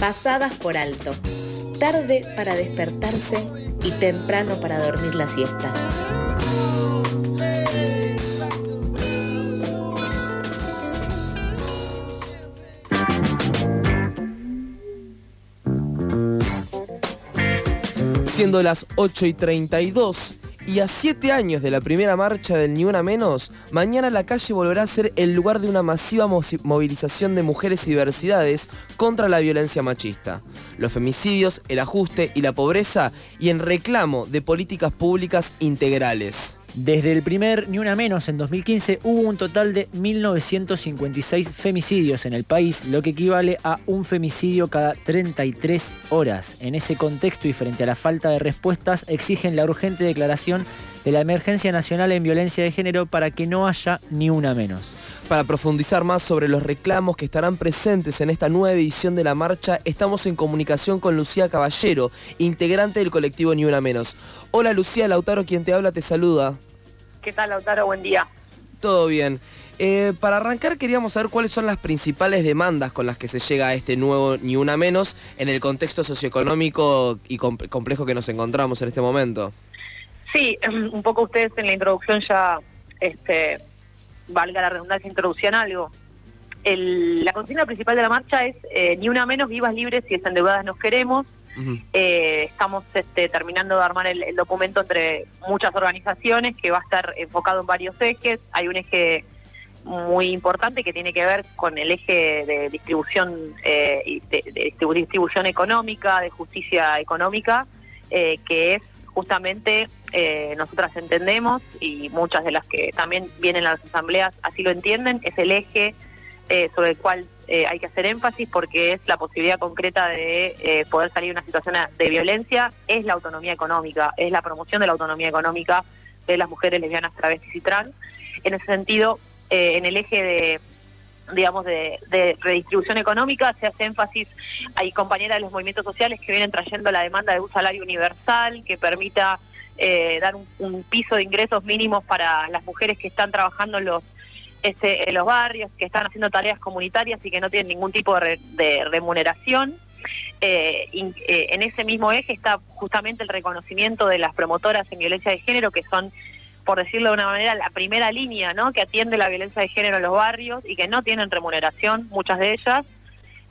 pasadas por alto, tarde para despertarse y temprano para dormir la siesta. Siendo las 8 y 32 y a siete años de la primera marcha del Ni Una Menos, mañana la calle volverá a ser el lugar de una masiva movilización de mujeres y diversidades contra la violencia machista, los femicidios, el ajuste y la pobreza y en reclamo de políticas públicas integrales. Desde el primer Ni Una Menos en 2015 hubo un total de 1.956 femicidios en el país, lo que equivale a un femicidio cada 33 horas. En ese contexto y frente a la falta de respuestas, exigen la urgente declaración de la emergencia nacional en violencia de género para que no haya ni una menos. Para profundizar más sobre los reclamos que estarán presentes en esta nueva edición de la marcha, estamos en comunicación con Lucía Caballero, integrante del colectivo Ni Una Menos. Hola Lucía, Lautaro quien te habla te saluda. ¿Qué tal, Lautaro? Buen día. Todo bien. Eh, para arrancar queríamos saber cuáles son las principales demandas con las que se llega a este nuevo Ni Una Menos en el contexto socioeconómico y complejo que nos encontramos en este momento. Sí, un poco ustedes en la introducción ya, este, valga la redundancia, introducían algo. la consigna principal de la marcha es eh, Ni Una Menos, vivas, libres y desendeudadas nos queremos. Eh, estamos este, terminando de armar el, documento entre muchas organizaciones que va a estar enfocado en varios ejes. Hay un eje muy importante que tiene que ver con el eje de distribución eh, de, distribución económica, de justicia económica, eh, que es justamente nosotras entendemos y muchas de las que también vienen a las asambleas así lo entienden, es el eje sobre el cual eh, hay que hacer énfasis porque es la posibilidad concreta de eh, poder salir de una situación de violencia, es la autonomía económica, es la promoción de la autonomía económica de las mujeres lesbianas, travestis y trans. En ese sentido, eh, en el eje de digamos, de, redistribución económica, se hace énfasis, hay compañeras de los movimientos sociales que vienen trayendo la demanda de un salario universal que permita dar un, un, piso de ingresos mínimos para las mujeres que están trabajando en los este, los barrios, que están haciendo tareas comunitarias y que no tienen ningún tipo de, remuneración. Eh, eh, en ese mismo eje está justamente el reconocimiento de las promotoras en violencia de género, que son, por decirlo de una manera, la primera línea ¿no? que atiende la violencia de género en los barrios y que no tienen remuneración, muchas de ellas.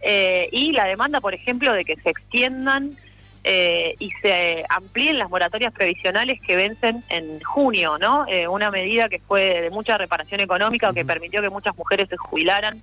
Eh, y la demanda, por ejemplo, de que se extiendan eh, y se amplíen las moratorias previsionales que vencen en junio, ¿no? Eh, una medida que fue de mucha reparación económica, que permitió que muchas mujeres se jubilaran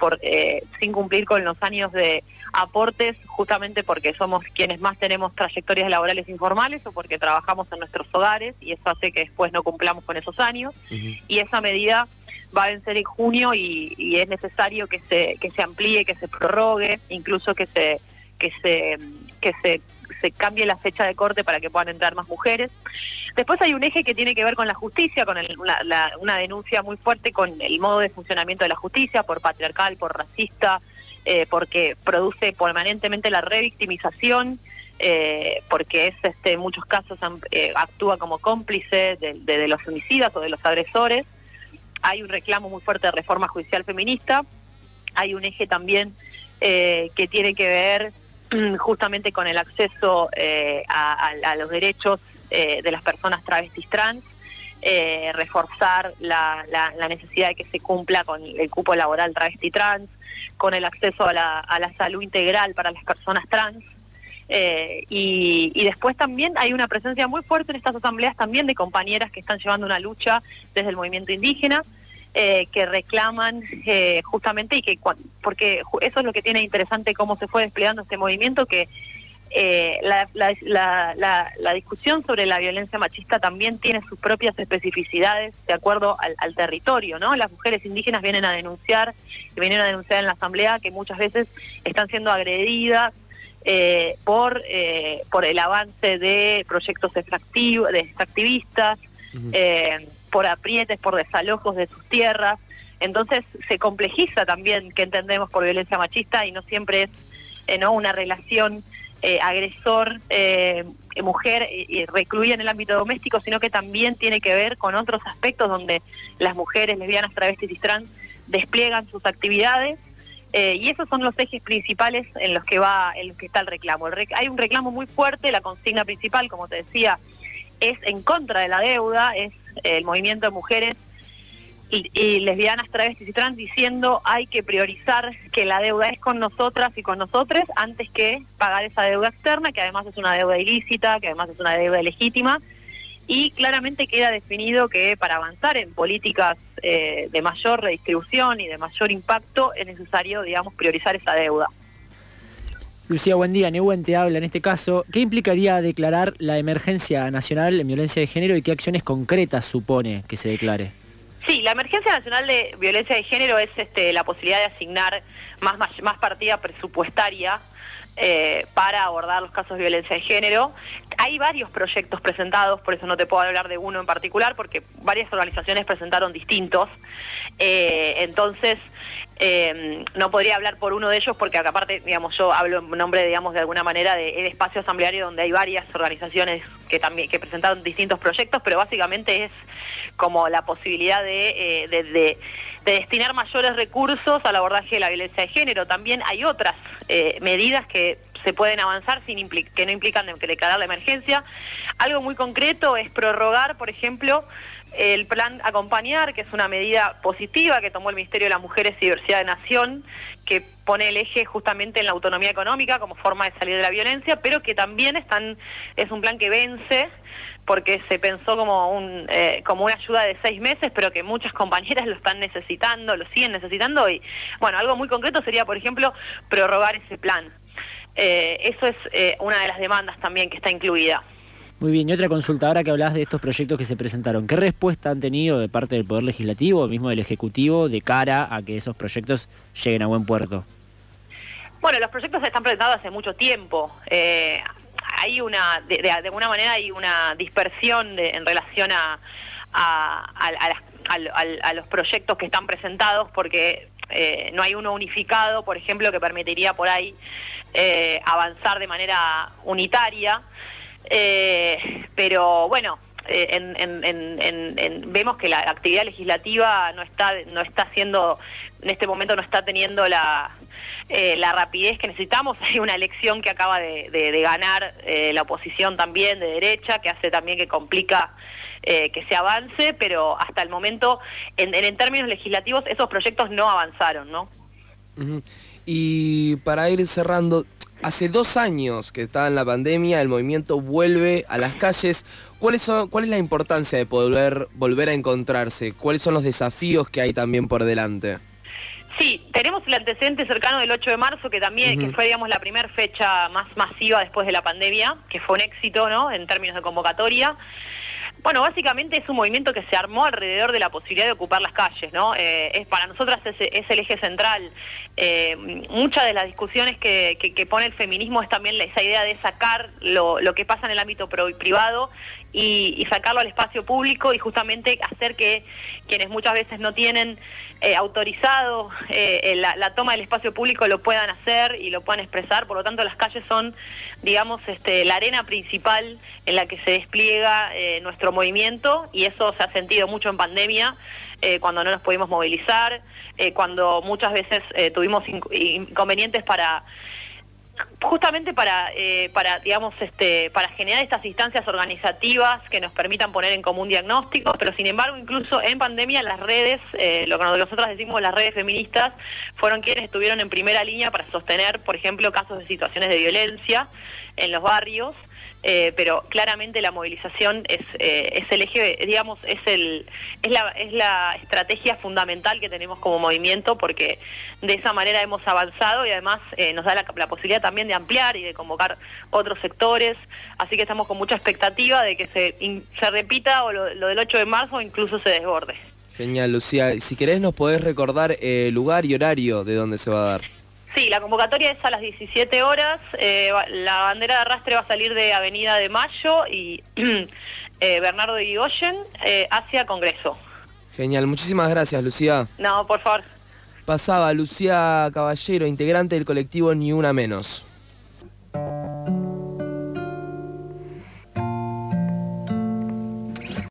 por eh, sin cumplir con los años de aportes, justamente porque somos quienes más tenemos trayectorias laborales informales o porque trabajamos en nuestros hogares y eso hace que después no cumplamos con esos años. Y esa medida va a vencer en junio y, y, es necesario que se que se amplíe, que se prorrogue, incluso que se que se que se, se cambie la fecha de corte para que puedan entrar más mujeres. Después hay un eje que tiene que ver con la justicia, con una denuncia muy fuerte con el modo de funcionamiento de la justicia, por patriarcal, por racista, eh, porque produce permanentemente la revictimización, eh, porque es este, en muchos casos eh, actúa como cómplice de, de, los homicidas o de los agresores. Hay un reclamo muy fuerte de reforma judicial feminista. Hay un eje también que tiene que ver justamente con el acceso eh, a, los derechos eh, de las personas travestis trans, eh, reforzar la, necesidad de que se cumpla con el cupo laboral travesti trans, con el acceso a la, salud integral para las personas trans. y, y, después también hay una presencia muy fuerte en estas asambleas también de compañeras que están llevando una lucha desde el movimiento indígena, eh, que reclaman eh, justamente y que porque eso es lo que tiene interesante cómo se fue desplegando este movimiento que eh, la, la, discusión sobre la violencia machista también tiene sus propias especificidades de acuerdo al, territorio, ¿no? Las mujeres indígenas vienen a denunciar, vienen a denunciar en la asamblea que muchas veces están siendo agredidas por por el avance de proyectos extractivos, de extractivistas, por aprietes, por desalojos de sus tierras. Entonces se complejiza también que entendemos por violencia machista y no siempre es eh, ¿no? una relación eh, agresor eh, mujer recluida en el ámbito doméstico, sino que también tiene que ver con otros aspectos donde las mujeres lesbianas, travestis y trans despliegan sus actividades Eh, y esos son los ejes principales en los que va, en los que está el reclamo. hay un reclamo muy fuerte, la consigna principal, como te decía, es en contra de la deuda, es el movimiento de mujeres y, lesbianas, travestis y trans diciendo hay que priorizar que la deuda es con nosotras y con nosotros antes que pagar esa deuda externa, que además es una deuda ilícita, que además es una deuda legítima. Y claramente queda definido que para avanzar en políticas eh, de mayor redistribución y de mayor impacto es necesario, digamos, priorizar esa deuda. Lucía, buen día. Neuwen te habla en este caso. ¿Qué implicaría declarar la emergencia nacional en violencia de género y qué acciones concretas supone que se declare? Sí, la emergencia nacional de violencia de género es este, la posibilidad de asignar más, más, partida presupuestaria eh, para abordar los casos de violencia de género. Hay varios proyectos presentados, por eso no te puedo hablar de uno en particular, porque varias organizaciones presentaron distintos. Eh, entonces, eh, no podría hablar por uno de ellos porque aparte, digamos, yo hablo en nombre, digamos, de alguna manera de, espacio asambleario donde hay varias organizaciones que también que presentaron distintos proyectos, pero básicamente es como la posibilidad de, eh, destinar mayores recursos al abordaje de la violencia de género. También hay otras eh, medidas que se pueden avanzar sin que no implican declarar la emergencia. Algo muy concreto es prorrogar, por ejemplo, el plan Acompañar, que es una medida positiva que tomó el Ministerio de las Mujeres y Diversidad de Nación, que pone el eje justamente en la autonomía económica como forma de salir de la violencia, pero que también están, es un plan que vence porque se pensó como un eh, como una ayuda de seis meses, pero que muchas compañeras lo están necesitando, lo siguen necesitando y bueno, algo muy concreto sería, por ejemplo, prorrogar ese plan. Eh, eso es eh, una de las demandas también que está incluida. Muy bien, y otra consulta, ahora que hablas de estos proyectos que se presentaron, ¿qué respuesta han tenido de parte del Poder Legislativo mismo del Ejecutivo de cara a que esos proyectos lleguen a buen puerto? Bueno, los proyectos se están presentados hace mucho tiempo. Eh, hay una, de, alguna manera hay una dispersión en relación a, a, los proyectos que están presentados porque eh, no hay uno unificado, por ejemplo, que permitiría por ahí eh, avanzar de manera unitaria. Eh, pero bueno, eh, vemos que la actividad legislativa no está no está haciendo en este momento no está teniendo la eh, la rapidez que necesitamos. Hay una elección que acaba de, ganar la oposición también de derecha que hace también que complica que se avance pero hasta el momento en, en, términos legislativos esos proyectos no avanzaron no y para ir cerrando hace dos años que está en la pandemia, el movimiento vuelve a las calles. ¿Cuál es, ¿Cuál es la importancia de poder volver a encontrarse? ¿Cuáles son los desafíos que hay también por delante? Sí, tenemos el antecedente cercano del 8 de marzo, que también que fue, digamos, la primera fecha más masiva después de la pandemia, que fue un éxito, ¿no?, en términos de convocatoria. Bueno, básicamente es un movimiento que se armó alrededor de la posibilidad de ocupar las calles, ¿no? Eh, es para nosotras es, el eje central. Eh, muchas de las discusiones que, pone el feminismo es también esa idea de sacar lo, que pasa en el ámbito privado y, sacarlo al espacio público y justamente hacer que quienes muchas veces no tienen eh, autorizado eh, la, toma del espacio público lo puedan hacer y lo puedan expresar. Por lo tanto, las calles son, digamos, este, la arena principal en la que se despliega eh, movimiento y eso se ha sentido mucho en pandemia, cuando no nos pudimos movilizar, cuando muchas veces tuvimos inconvenientes para justamente para, eh, para digamos, este, para generar estas instancias organizativas que nos permitan poner en común diagnósticos, pero sin embargo, incluso en pandemia, las redes, eh, lo que nosotros decimos las redes feministas, fueron quienes estuvieron en primera línea para sostener, por ejemplo, casos de situaciones de violencia en los barrios. Eh, pero claramente la movilización es, eh, es el eje, digamos, es, el, es, la, es la estrategia fundamental que tenemos como movimiento porque de esa manera hemos avanzado y además eh, nos da la, posibilidad también de ampliar y de convocar otros sectores, así que estamos con mucha expectativa de que se, se repita o lo, del 8 de marzo o incluso se desborde. Genial, Lucía. Si querés nos podés recordar el lugar y horario de donde se va a dar. Sí, la convocatoria es a las 17 horas. Eh, la bandera de arrastre va a salir de Avenida de Mayo y eh, Bernardo Irigoyen eh, hacia Congreso. Genial, muchísimas gracias, Lucía. No, por favor. Pasaba Lucía Caballero, integrante del colectivo Ni Una Menos.